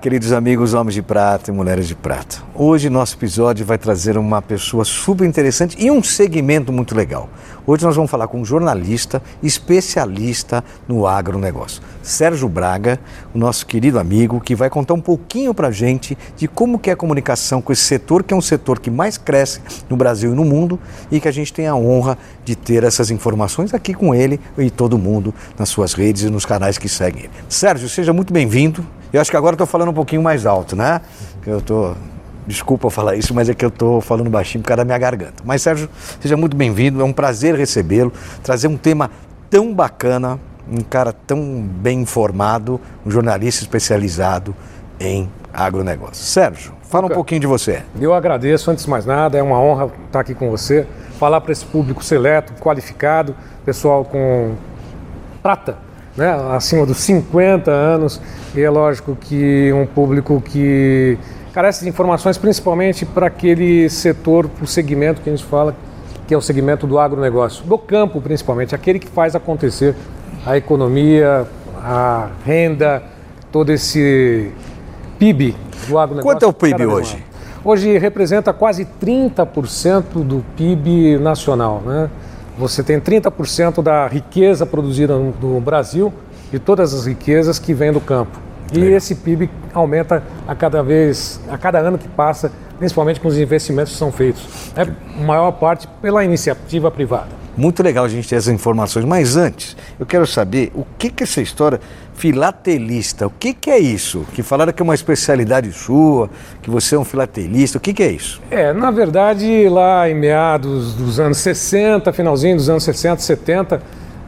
Queridos amigos homens de prata e mulheres de prata. Hoje nosso episódio vai trazer uma pessoa super interessante e um segmento muito legal. Hoje nós vamos falar com um jornalista especialista no agronegócio, Sérgio Braga, o nosso querido amigo, que vai contar um pouquinho para gente de como que é a comunicação com esse setor, que é um setor que mais cresce no Brasil e no mundo e que a gente tem a honra de ter essas informações aqui com ele e todo mundo nas suas redes e nos canais que seguem ele. Sérgio, seja muito bem-vindo. Eu acho que agora estou falando um pouquinho mais alto, né? Eu estou. Desculpa eu falar isso, mas é que eu estou falando baixinho por causa da minha garganta. Mas, Sérgio, seja muito bem-vindo. É um prazer recebê-lo, trazer um tema tão bacana, um cara tão bem informado, um jornalista especializado em agronegócio. Sérgio, fala um pouquinho de você. Eu agradeço, antes de mais nada, é uma honra estar aqui com você, falar para esse público seleto, qualificado, pessoal com prata né, acima dos 50 anos, e é lógico que um público que carece de informações, principalmente para aquele setor, o segmento que a gente fala, que é o segmento do agronegócio, do campo principalmente, aquele que faz acontecer a economia, a renda, todo esse PIB do agronegócio. Quanto é o PIB hoje? Hoje representa quase 30% do PIB nacional, né? Você tem 30% da riqueza produzida no, Brasil e todas as riquezas que vêm do campo. E é. esse PIB aumenta a cada vez, a cada ano que passa, principalmente com os investimentos que são feitos. É maior parte pela iniciativa privada. Muito legal a gente ter essas informações, mas antes, eu quero saber o que que essa história filatelista, o que que é isso? Que falaram que é uma especialidade sua, que você é um filatelista, o que que é isso? É, na verdade, lá em meados dos anos 60, finalzinho dos anos 60, 70,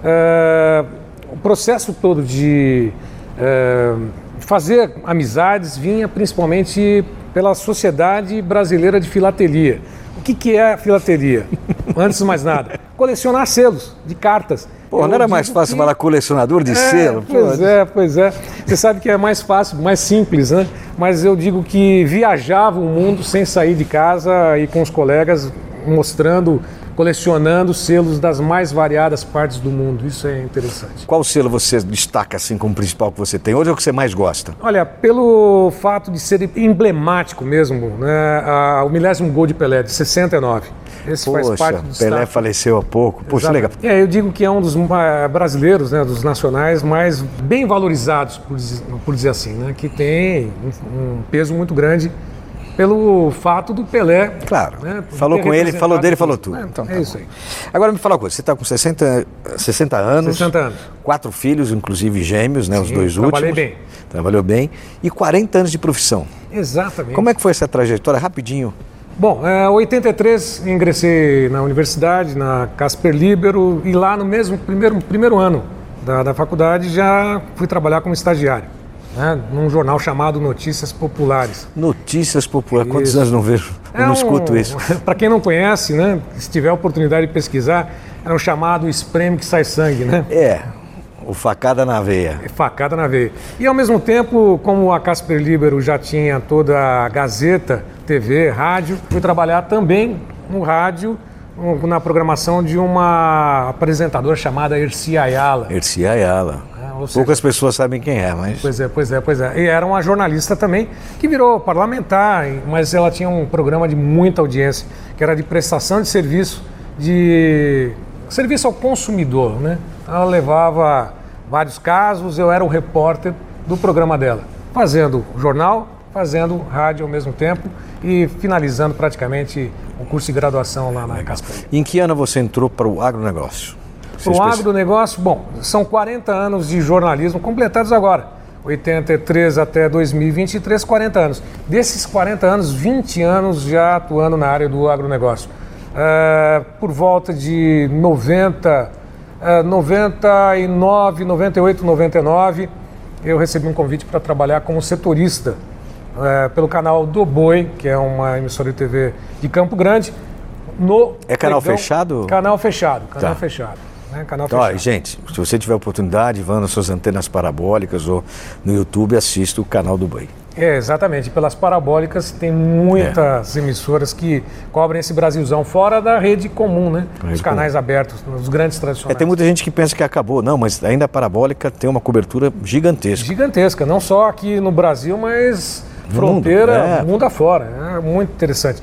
é, o processo todo de é, fazer amizades vinha principalmente pela Sociedade Brasileira de Filatelia. O que, que é a filatelia? Antes de mais nada, colecionar selos de cartas. Pô, não era mais fácil que... falar colecionador de é, selo? Pois Pô. é, pois é. Você sabe que é mais fácil, mais simples, né? Mas eu digo que viajava o mundo sem sair de casa e com os colegas mostrando colecionando selos das mais variadas partes do mundo. Isso é interessante. Qual selo você destaca assim como principal que você tem hoje ou que você mais gosta? Olha, pelo fato de ser emblemático mesmo, né, a, o milésimo gol de Pelé, de 69. Esse Poxa, faz parte do Pelé destaque. faleceu há pouco. Poxa, Exato. legal. É, eu digo que é um dos brasileiros, né, dos nacionais, mais bem valorizados, por, por dizer assim, né, que tem um, um peso muito grande pelo fato do Pelé. Claro. Né, falou com ele, falou dele, falou tudo. É, então, é tá isso aí. Agora me fala uma coisa, você está com 60, 60 anos. 60 anos. Quatro filhos, inclusive gêmeos, né? Sim, os dois trabalhei últimos. Trabalhei bem. Trabalhou bem. E 40 anos de profissão. Exatamente. Como é que foi essa trajetória? Rapidinho. Bom, em é, 83 ingressei na universidade, na Casper Libero, e lá no mesmo primeiro, primeiro ano da, da faculdade já fui trabalhar como estagiário né, num jornal chamado Notícias Populares. Notícias Populares, quantos anos não vejo, é não um, escuto isso? Para quem não conhece, né, se tiver a oportunidade de pesquisar, era um chamado espreme que sai sangue, né? É, o facada na veia. É, facada na veia. E ao mesmo tempo, como a Casper Libero já tinha toda a Gazeta, TV, rádio, fui trabalhar também no rádio, na programação de uma apresentadora chamada Erci Ayala. Erci Ayala seja, Poucas pessoas sabem quem é, mas. Pois é, pois é, pois é. E era uma jornalista também que virou parlamentar, mas ela tinha um programa de muita audiência, que era de prestação de serviço, de serviço ao consumidor, né? Ela levava vários casos, eu era o repórter do programa dela, fazendo jornal, fazendo rádio ao mesmo tempo e finalizando praticamente o curso de graduação lá na Casper. Em que ano você entrou para o agronegócio? Para o agronegócio, bom, são 40 anos de jornalismo completados agora. 83 até 2023, 40 anos. Desses 40 anos, 20 anos já atuando na área do agronegócio. É, por volta de 90, é, 99, 98, 99, eu recebi um convite para trabalhar como setorista é, pelo canal do Boi, que é uma emissora de TV de Campo Grande. No É canal pregão- fechado? Canal fechado, canal Tá. fechado. Né? Canal Então, ó, fechado. gente, se você tiver oportunidade, vá nas suas antenas parabólicas ou no YouTube, assista o canal do Boi. É, exatamente. Pelas parabólicas tem muitas emissoras que cobrem esse Brasilzão fora da rede comum, né? Rede Os canais abertos, os grandes É, tradicionais. tem muita gente que pensa que acabou. Não, mas ainda a parabólica tem uma cobertura gigantesca. Gigantesca, não só aqui no Brasil, mas No fronteira, mundo, é. mundo afora. É muito interessante.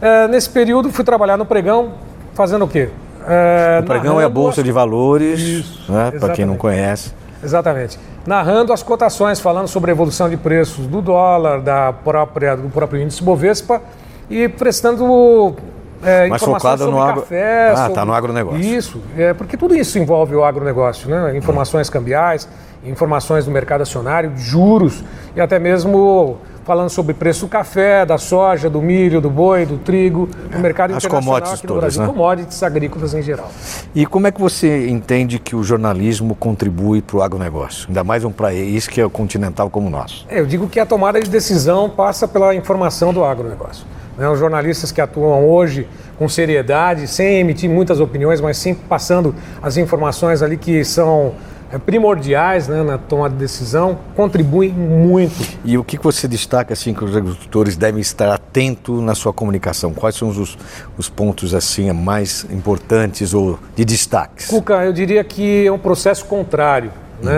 É, nesse período fui trabalhar no pregão, fazendo o quê? É, O pregão é a bolsa as- de valores, né, para quem não conhece. Exatamente. Narrando as cotações, falando sobre a evolução de preços do dólar, da própria, do próprio índice Bovespa e prestando é, Mais informações focado sobre no agro- café. Ah, sobre- tá no agronegócio. Isso, é, porque tudo isso envolve o agronegócio, né? Informações cambiais, informações do mercado acionário, juros e até mesmo falando sobre preço do café, da soja, do milho, do boi, do trigo, do mercado As internacional aqui no todas, Brasil, né? commodities agrícolas em geral. E como é que você entende que o jornalismo contribui para o agronegócio? Ainda mais um país que é continental como o nosso. É, Eu digo que a tomada de decisão passa pela informação do agronegócio. Né? Os jornalistas que atuam hoje com seriedade, sem emitir muitas opiniões, mas sim passando as informações ali que são é, primordiais né, na tomada de decisão, contribuem muito. E o que você destaca assim que os agricultores devem estar atentos na sua comunicação? Quais são os, os pontos assim mais importantes ou de destaques? Cuca, eu diria que é um processo contrário. Né?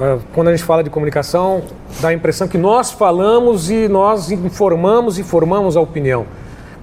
Eh, Quando a gente fala de comunicação, dá a impressão que nós falamos e nós informamos e formamos a opinião.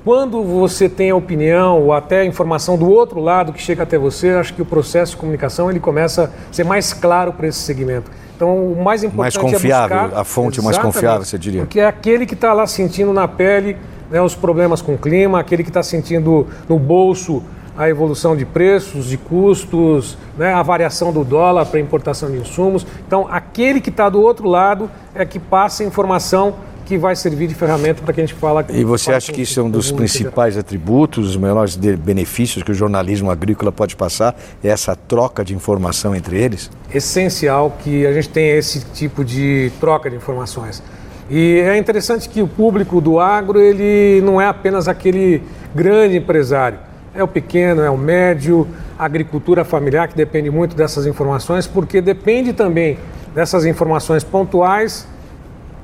Quando você tem a opinião ou até a informação do outro lado que chega até você, acho que o processo de comunicação ele começa a ser mais claro para esse segmento. Então, o mais importante Mais confiável, é buscar... a fonte mais confiável, você diria. Porque é aquele que está lá sentindo na pele né, os problemas com o clima, aquele que está sentindo no bolso a evolução de preços, de custos, né, a variação do dólar para importação de insumos. Então, aquele que está do outro lado é que passa a informação que vai servir de ferramenta para que a gente fala. E você acha que isso é um dos principais atributos, os melhores benefícios que o jornalismo agrícola pode passar? É essa troca de informação entre eles? essencial que a gente tenha esse tipo de troca de informações. E é interessante que o público do agro ele não é apenas aquele grande empresário, é o pequeno, é o médio, a agricultura familiar que depende muito dessas informações, porque depende também dessas informações pontuais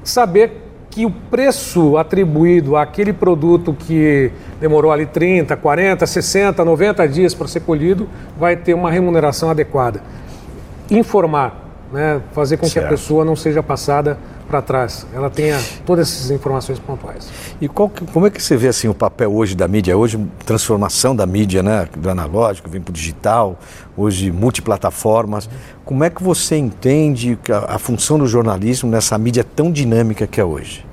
saber que o preço atribuído àquele produto que demorou ali 30, 40, 60, 90 dias para ser colhido vai ter uma remuneração adequada. Informar, né, fazer com que Certo. a pessoa não seja passada para trás, ela tenha todas essas informações pontuais. E qual como é que você vê assim o papel hoje da mídia? Hoje transformação da mídia, né, do analógico vem para o digital, hoje multiplataformas. Como é que você entende a, a função do jornalismo nessa mídia tão dinâmica que é hoje?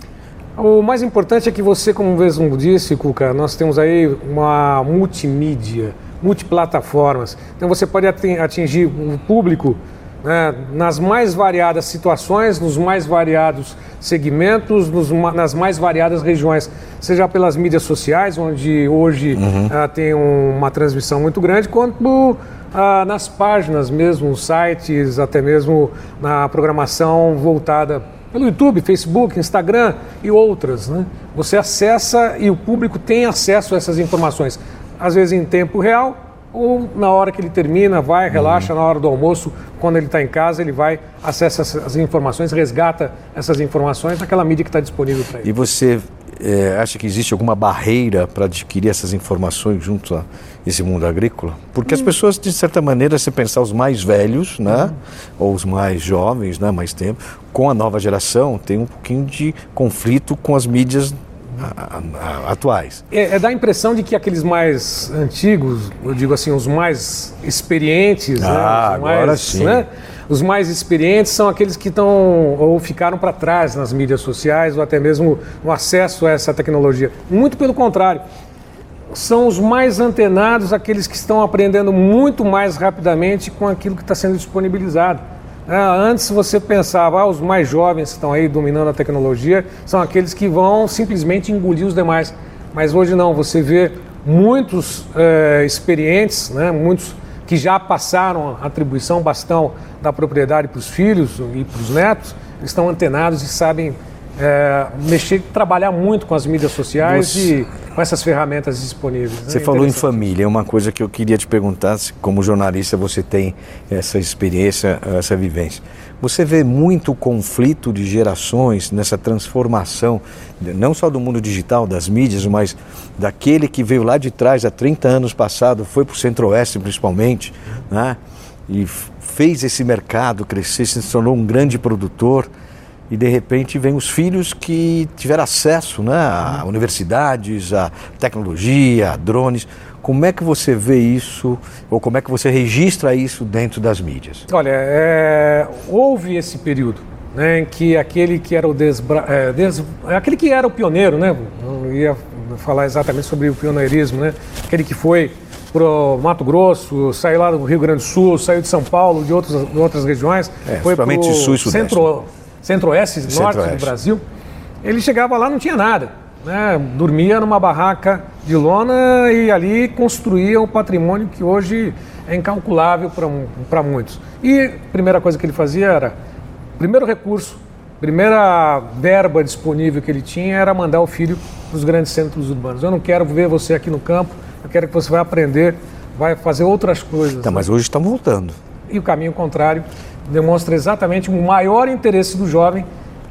O mais importante é que você, como mesmo disse, Cuca, nós temos aí uma multimídia, multiplataformas. Então você pode ati- atingir o público né, nas mais variadas situações, nos mais variados segmentos, nos nas mais variadas regiões, seja pelas mídias sociais, onde hoje ah, tem um- uma transmissão muito grande, quanto ah, nas páginas mesmo, nos sites, até mesmo na programação voltada pelo YouTube, Facebook, Instagram e outras. Né? Você acessa e o público tem acesso a essas informações, às vezes em tempo real ou na hora que ele termina, vai, relaxa na hora do almoço, quando ele está em casa, ele vai, acessa essas informações, resgata essas informações naquela mídia que está disponível para ele. E você é, acha que existe alguma barreira para adquirir essas informações junto a esse mundo agrícola? Porque hum. as pessoas, de certa maneira, se pensar os mais velhos, né, hum. ou os mais jovens, né, mais tempo, com a nova geração, tem um pouquinho de conflito com as mídias atuais. É, é dá a impressão de que aqueles mais antigos, eu digo assim, os mais experientes, né, ah, né, agora mais, sim. Né, os mais experientes são aqueles que estão ou ficaram para trás nas mídias sociais ou até mesmo no acesso a essa tecnologia. Muito pelo contrário, são os mais antenados, aqueles que estão aprendendo muito mais rapidamente com aquilo que está sendo disponibilizado. É, antes você pensava, ah, os mais jovens que estão aí dominando a tecnologia são aqueles que vão simplesmente engolir os demais. Mas hoje não, você vê muitos é, experientes, né, muitos que já passaram a atribuição, bastão da propriedade para os filhos e para os netos, estão antenados e sabem é, mexer, trabalhar muito com as mídias sociais e com essas ferramentas disponíveis. Né? Você falou em família, é uma coisa que eu queria te perguntar, se como jornalista você tem essa experiência, essa vivência. Você vê muito conflito de gerações nessa transformação, não só do mundo digital, das mídias, mas daquele que veio lá de trás, há 30 anos passado, foi para o Centro-Oeste principalmente, né? e fez esse mercado crescer, se tornou um grande produtor e de repente vem os filhos que tiveram acesso né, a universidades, a tecnologia, a drones. Como é que você vê isso, ou como é que você registra isso dentro das mídias? Olha, é, houve esse período né, em que aquele que era o desbra... é, des... aquele que era o pioneiro, né, não ia falar exatamente sobre o pioneirismo, né, aquele que foi para o Mato Grosso, saiu lá do Rio Grande do Sul, saiu de São Paulo, de, outros, de outras regiões, é, foi para o Sul e Sudeste. Centro, centro-oeste, norte centro do Brasil, ele chegava lá não tinha nada. Né? Dormia numa barraca de lona e ali construía um patrimônio que hoje é incalculável para muitos. E a primeira coisa que ele fazia era, primeiro recurso, primeira verba disponível que ele tinha era mandar o filho para os grandes centros urbanos. Eu não quero ver você aqui no campo, eu quero que você vai aprender, vai fazer outras coisas. Tá, mas hoje estão voltando. E o caminho contrário demonstra exatamente o maior interesse do jovem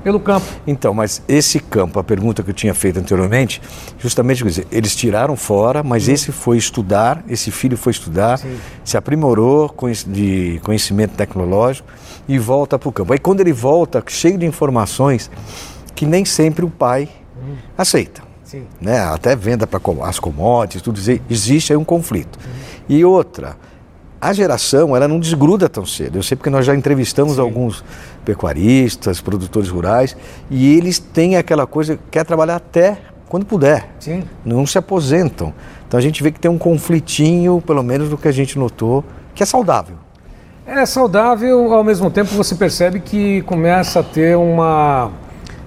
pelo campo. Então, mas esse campo, a pergunta que eu tinha feito anteriormente, justamente dizer, eles tiraram fora, mas Sim. esse foi estudar, esse filho foi estudar, Sim. se aprimorou de conhecimento tecnológico e volta para o campo. Aí quando ele volta, cheio de informações que nem sempre o pai hum. aceita. Sim. Né? Até venda para as commodities, tudo isso, existe aí um conflito. Hum. E outra, a geração ela não desgruda tão cedo. Eu sei porque nós já entrevistamos Sim. alguns pecuaristas, produtores rurais, e eles têm aquela coisa, quer trabalhar até quando puder. Sim. Não se aposentam. Então a gente vê que tem um conflitinho, pelo menos do que a gente notou, que é saudável. É saudável, ao mesmo tempo você percebe que começa a ter uma,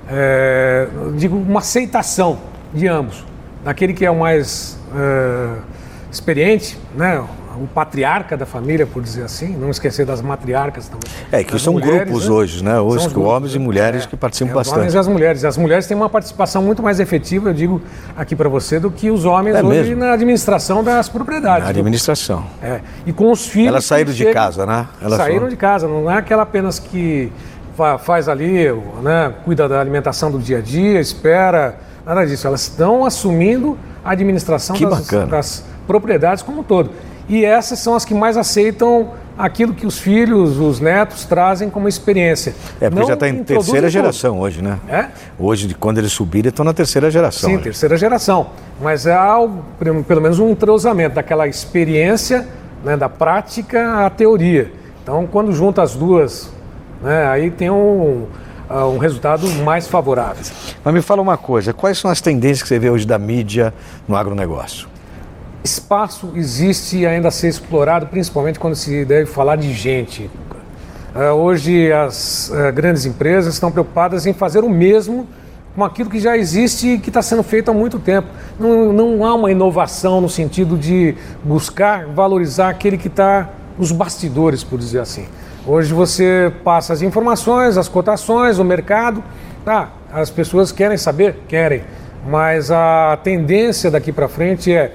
é, digo, uma aceitação de ambos. Daquele que é o mais é, experiente, né? O patriarca da família, por dizer assim, não esquecer das matriarcas também. É, que são mulheres, grupos né? hoje, né? Hoje, grupos, homens e mulheres é, que participam é, bastante. Homens e as mulheres. As mulheres têm uma participação muito mais efetiva, eu digo aqui para você, do que os homens é hoje mesmo? na administração das propriedades. Na administração. É. E com os filhos. Elas saíram de casa, né? Elas saíram foram... de casa, não é aquela apenas que faz ali, né, cuida da alimentação do dia a dia, espera, nada disso. Elas estão assumindo a administração das, das propriedades como um todo. E essas são as que mais aceitam aquilo que os filhos, os netos trazem como experiência. É, porque Não já está em terceira geração hoje, né? É? Hoje, quando eles subirem, estão na terceira geração. Sim, né? terceira geração. Mas é algo, pelo menos um entrosamento daquela experiência, né, da prática à teoria. Então, quando junta as duas, né, aí tem um, uh, um resultado mais favorável. Mas me fala uma coisa, quais são as tendências que você vê hoje da mídia no agronegócio? Espaço existe ainda a ser explorado, principalmente quando se deve falar de gente. Uh, hoje as uh, grandes empresas estão preocupadas em fazer o mesmo com aquilo que já existe e que está sendo feito há muito tempo. Não, não há uma inovação no sentido de buscar valorizar aquele que está nos bastidores, por dizer assim. Hoje você passa as informações, as cotações, o mercado, tá? As pessoas querem saber, querem, mas a tendência daqui para frente é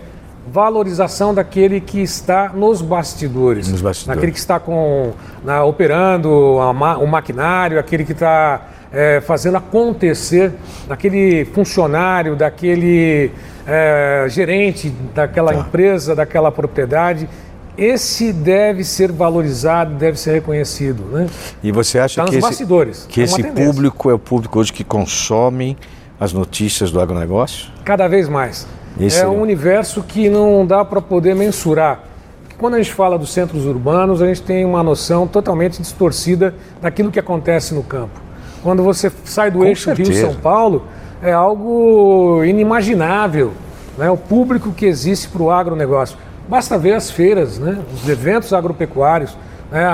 valorização daquele que está nos bastidores, nos bastidores. daquele que está com, na, operando a, o maquinário, aquele que está é, fazendo acontecer daquele funcionário, daquele é, gerente daquela Tá. empresa, daquela propriedade. Esse deve ser valorizado, deve ser reconhecido. Né? E você acha Tá que esse, que É esse público é o público hoje que consome as notícias do agronegócio? Cada vez mais. Esse é é um universo que não dá para poder mensurar. Porque Quando a gente fala dos centros urbanos, a gente tem uma noção totalmente distorcida daquilo que acontece no campo. Quando você sai do Com eixo. Rio-São Paulo, é algo inimaginável, né? o público que existe para o agronegócio. Basta ver as feiras, né? os eventos agropecuários, né?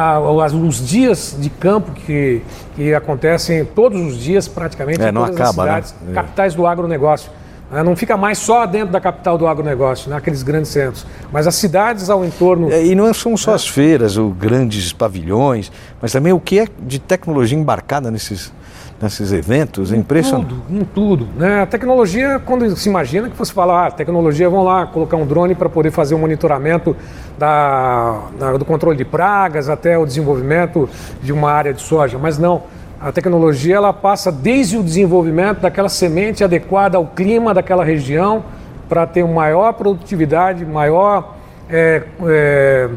os dias de campo que, que acontecem todos os dias praticamente É, em não todas acaba, né? as cidades É. capitais do agronegócio. Né? Não fica mais só dentro da capital do agronegócio, naqueles grandes centros, mas as cidades ao entorno. É, E não são só as feiras, os grandes pavilhões, mas também o que é de tecnologia embarcada nesses, nesses eventos. É impressionante. Tudo, em tudo. Né? A tecnologia, quando se imagina que você fala, ah, tecnologia, vão lá colocar um drone para poder fazer o monitoramento da, da- do controle de pragas até o desenvolvimento de uma área de soja, mas não. A tecnologia ela passa desde o desenvolvimento daquela semente adequada ao clima daquela região para ter uma maior produtividade, maior é, é,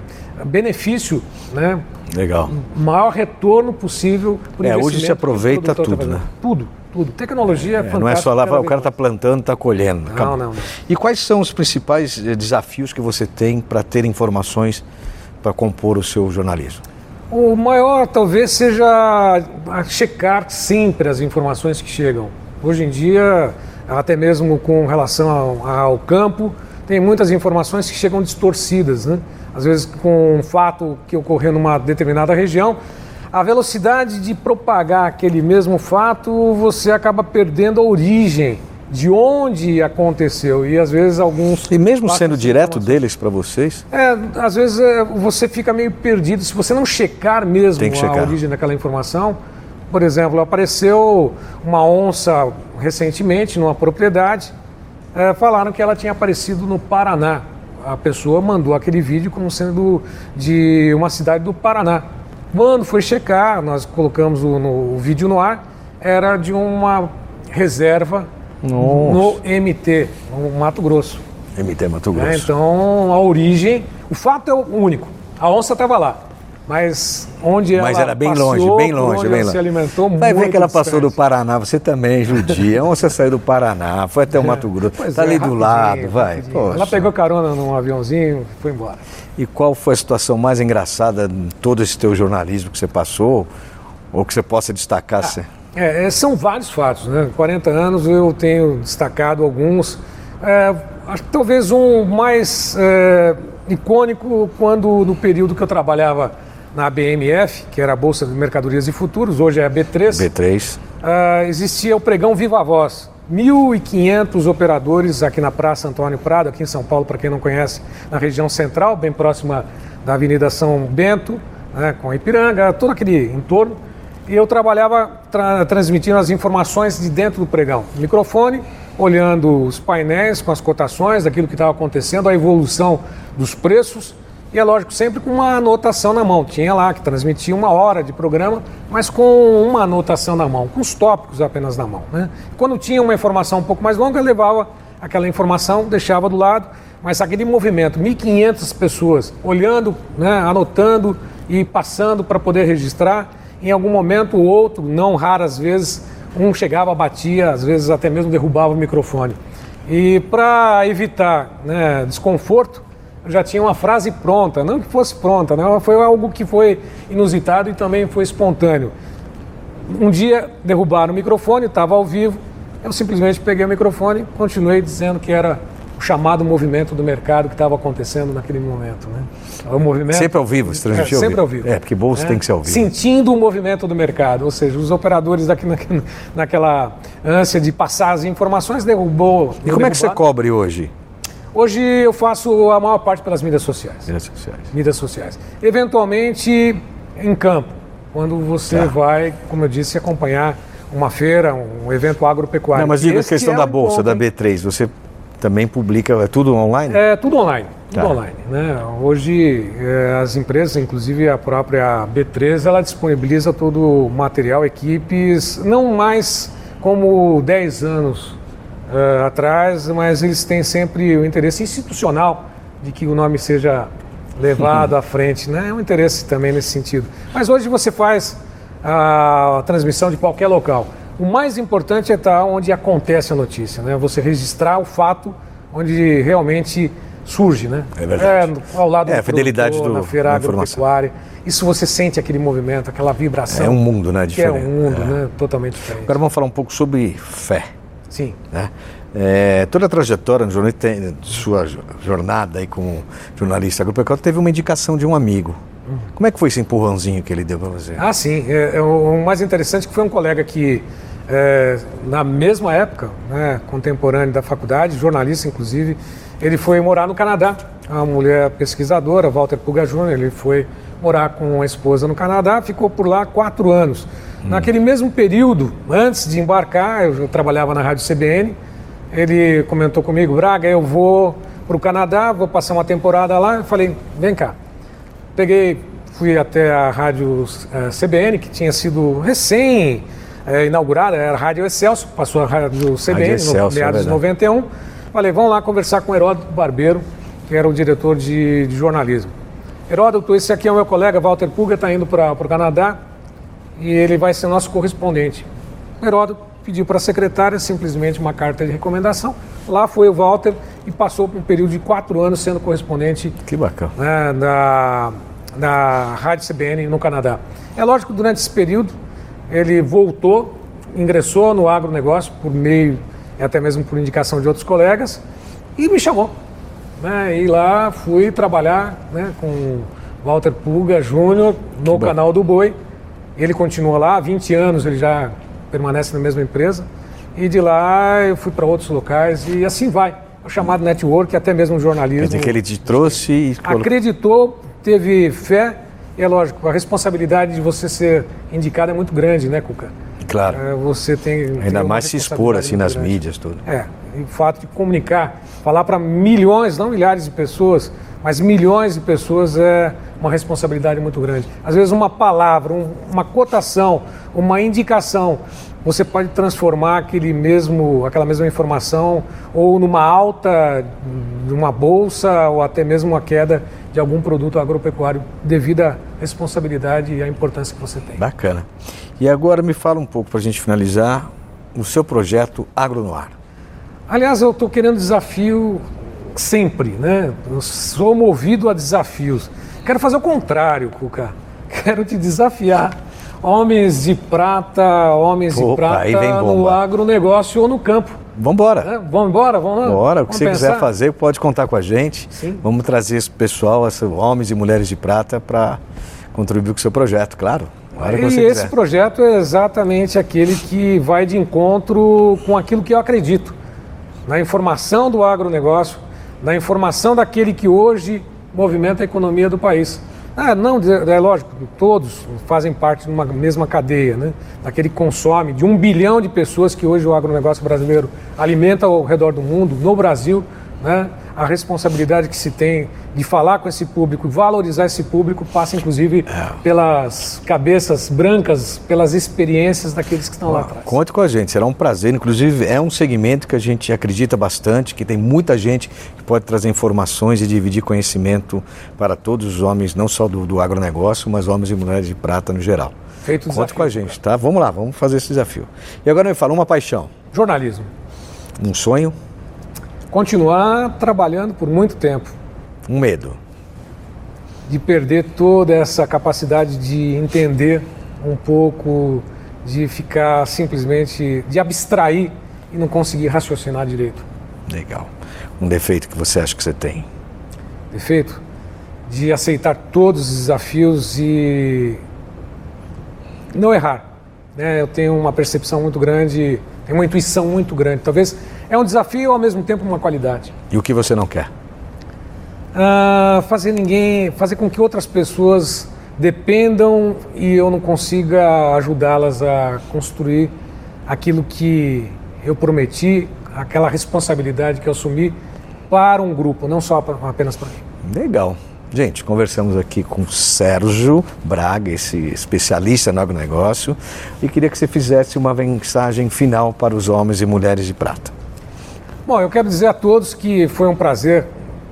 benefício, né? Legal. maior retorno possível É, hoje se aproveita tá tudo, né? Tudo, tudo. Tecnologia é, É, fantástica. não é só lá, o cara está plantando, está colhendo. acabou. não, não. E quais são os principais eh, desafios que você tem para ter informações para compor o seu jornalismo? O maior talvez seja checar sempre as informações que chegam. Hoje em dia, até mesmo com relação ao, ao campo, tem muitas informações que chegam distorcidas, né? Às vezes com um fato que ocorreu numa determinada região, a velocidade de propagar aquele mesmo fato, você acaba perdendo a origem de onde aconteceu e às vezes alguns E mesmo sendo direto informações. deles para vocês, É, às vezes é, você fica meio perdido se você não checar mesmo Tem que a checar. origem daquela informação. Por exemplo, apareceu uma onça recentemente numa propriedade, é, falaram que ela tinha aparecido no Paraná. A pessoa mandou aquele vídeo como sendo de uma cidade do Paraná. Quando foi checar, nós colocamos o, no- o vídeo no ar, era de uma reserva no MT, no Mato Grosso. MT Mato né? Grosso. Então, a origem, o fato é o único. A onça estava lá, mas onde ela Mas era bem passeou, longe, bem longe, bem ela longe. se alimentou Vai ver muito que ela passou do distante. Paraná, você também é judia. Onde você saiu do Paraná, foi até o Mato Grosso, Pois tá é, ali do lado, vai. Ela pegou carona num aviãozinho e foi embora. E qual foi a situação mais engraçada em todo esse teu jornalismo que você passou? Ou que você possa destacar? assim? É, é, são vários fatos, né? 40 anos eu tenho destacado alguns. É, acho que talvez um mais é, icônico quando no período que eu trabalhava na BMF, que era a Bolsa de Mercadorias e Futuros, hoje é a B3. B3. Ah, existia o pregão Viva Voz. 1.500 operadores aqui na Praça Antônio Prado, aqui em São Paulo, para quem não conhece, na região central, bem próxima da Avenida São Bento, né, com Ipiranga, todo aquele entorno. E eu trabalhava tra- transmitindo as informações de dentro do pregão. Microfone, olhando os painéis com as cotações, daquilo que estava acontecendo, a evolução dos preços. E é lógico, sempre com uma anotação na mão. Tinha lá que transmitia uma hora de programa, mas com uma anotação na mão, com os tópicos apenas na mão. Né? Quando tinha uma informação um pouco mais longa, levava aquela informação, deixava do lado, mas aquele movimento, 1.500 pessoas olhando, né, anotando e passando para poder registrar, em algum momento ou outro, não raras vezes, um chegava, batia, às vezes até mesmo derrubava o microfone. E para evitar né, desconforto, eu já tinha uma frase pronta, não que fosse pronta, né? foi algo que foi inusitado e também foi espontâneo. Um dia derrubaram o microfone, estava ao vivo, eu simplesmente peguei o microfone e continuei dizendo que era o chamado movimento do mercado que estava acontecendo naquele momento. Né? O movimento, Sempre ao vivo, se transmitiu é, sempre ao vivo. É, porque bolsa tem que ser ao vivo. Sentindo o movimento do mercado, ou seja, os operadores daqui na, naquela ânsia de passar as informações derrubou. E como é que você cobre hoje? Hoje eu faço a maior parte pelas mídias sociais. Redes sociais. Mídias sociais. Eventualmente em campo, quando você Tá. vai, como eu disse, acompanhar uma feira, um evento agropecuário. Não, mas diga a questão é da bolsa, da hein? B3. Você também publica, é tudo online? É tudo online. Tudo tá. online. Né? Hoje, eh, as empresas, inclusive a própria B3, ela disponibiliza todo o material, equipes, não mais como 10 anos uh, atrás, mas eles têm sempre o interesse institucional de que o nome seja levado à frente. Né? É um interesse também nesse sentido. Mas hoje você faz a transmissão de qualquer local. O mais importante é estar onde acontece a notícia, né? você registrar o fato onde realmente surge, né? É verdade. É, ao lado é, do a fidelidade produtor, do, na feira agropecuária. Isso você sente aquele movimento, aquela vibração. É um mundo, né? Diferente. É um mundo, é. né? Totalmente diferente. Agora vamos falar um pouco sobre fé. Sim. Né? É, toda a trajetória no jornalista, sua jornada aí como jornalista agropecuário, teve uma indicação de um amigo. Uhum. Como é que foi esse empurrãozinho que ele deu para você? Ah, sim. É, é, o mais interessante é que foi um colega que, é, na mesma época, né, contemporâneo da faculdade, jornalista inclusive, ele foi morar no Canadá. A mulher pesquisadora, Walter Puga Jr., ele foi morar com a esposa no Canadá, ficou por lá quatro anos. Hum. Naquele mesmo período, antes de embarcar, eu trabalhava na Rádio CBN, ele comentou comigo, Braga, eu vou para o Canadá, vou passar uma temporada lá. Eu falei, vem cá. Peguei, fui até a Rádio eh, CBN, que tinha sido recém eh, inaugurada, era a Rádio Excelso, passou a Rádio CBN, Excelso, no meados é de 91. Falei, vamos lá conversar com o Heródoto Barbeiro, que era o diretor de, de jornalismo. Heródoto, esse aqui é o meu colega, Walter Puga, está indo para o Canadá e ele vai ser nosso correspondente. O Heródoto pediu para a secretária simplesmente uma carta de recomendação. Lá foi o Walter e passou por um período de quatro anos sendo correspondente que bacana. Né, da, da Rádio CBN no Canadá. É lógico que durante esse período ele voltou, ingressou no agronegócio por meio e até mesmo por indicação de outros colegas, e me chamou. Né? E lá fui trabalhar né, com Walter Puga Júnior no canal do Boi. Ele continua lá, há 20 anos ele já permanece na mesma empresa. E de lá eu fui para outros locais e assim vai. O chamado network, até mesmo jornalismo. Quer dizer que ele te trouxe e... Acreditou, teve fé. E é lógico, a responsabilidade de você ser indicado é muito grande, né, Cuca? Claro. É, você tem. Ainda tem mais se expor assim nas grande. mídias, tudo. É, e o fato de comunicar, falar para milhões, não milhares de pessoas, mas milhões de pessoas é uma responsabilidade muito grande. Às vezes, uma palavra, um, uma cotação, uma indicação, você pode transformar aquele mesmo, aquela mesma informação ou numa alta de uma bolsa ou até mesmo uma queda de algum produto agropecuário devido à responsabilidade e à importância que você tem. Bacana. E agora me fala um pouco para a gente finalizar o seu projeto Agronoar. Aliás, eu estou querendo desafio sempre, né? Eu sou movido a desafios. Quero fazer o contrário, Cuca. Quero te desafiar. Homens de prata, homens Opa, de prata no agronegócio ou no campo. Vamos embora. É, vamos embora, vamos lá. Bora, o que você pensar? quiser fazer, pode contar com a gente. Sim. Vamos trazer esse pessoal, esses homens e mulheres de prata, para contribuir com o seu projeto, claro. E esse quiser. projeto é exatamente aquele que vai de encontro com aquilo que eu acredito. Na informação do agronegócio, na informação daquele que hoje movimenta a economia do país. Ah, não, é lógico, todos fazem parte de uma mesma cadeia, né? Daquele que consome, de um bilhão de pessoas que hoje o agronegócio brasileiro alimenta ao redor do mundo, no Brasil, né? a responsabilidade que se tem de falar com esse público, valorizar esse público, passa inclusive é. pelas cabeças brancas, pelas experiências daqueles que estão lá atrás. Conte com a gente, será um prazer. Inclusive, é um segmento que a gente acredita bastante, que tem muita gente que pode trazer informações e dividir conhecimento para todos os homens, não só do, do agronegócio, mas homens e mulheres de prata no geral. Feito Conte desafio, com a gente, tá? Vamos lá, vamos fazer esse desafio. E agora me fala uma paixão. Jornalismo. Um sonho? Continuar trabalhando por muito tempo. Um medo. De perder toda essa capacidade de entender um pouco, de ficar simplesmente, de abstrair e não conseguir raciocinar direito. Legal. Um defeito que você acha que você tem? Defeito? De aceitar todos os desafios e não errar. Né? Eu tenho uma percepção muito grande, tenho uma intuição muito grande. Talvez é um desafio ao mesmo tempo uma qualidade. E o que você não quer? Ah, fazer ninguém, fazer com que outras pessoas dependam e eu não consiga ajudá-las a construir aquilo que eu prometi, aquela responsabilidade que eu assumi para um grupo, não só pra, apenas para mim. Legal. Gente, conversamos aqui com o Sérgio Braga, esse especialista no agronegócio, e queria que você fizesse uma mensagem final para os homens e mulheres de prata. Bom, eu quero dizer a todos que foi um prazer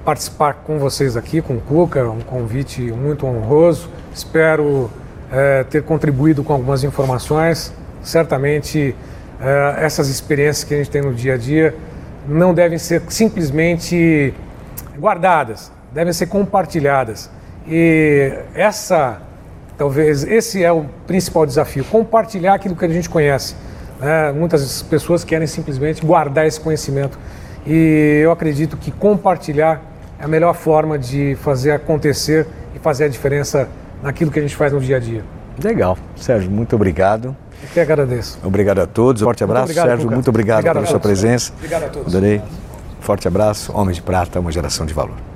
participar com vocês aqui, com o Cuca, um convite muito honroso. Espero é, ter contribuído com algumas informações. Certamente, é, essas experiências que a gente tem no dia a dia não devem ser simplesmente guardadas, devem ser compartilhadas. E essa, talvez, esse é o principal desafio: compartilhar aquilo que a gente conhece. Né? Muitas pessoas querem simplesmente guardar esse conhecimento. E eu acredito que compartilhar é a melhor forma de fazer acontecer e fazer a diferença naquilo que a gente faz no dia a dia. Legal. Sérgio, muito obrigado. Eu que agradeço. Obrigado a todos. Forte abraço, obrigado, Sérgio. Muito obrigado, Obrigado pela sua presença. Obrigado a todos. Adorei. Forte abraço. Homens de Prata, uma geração de valor.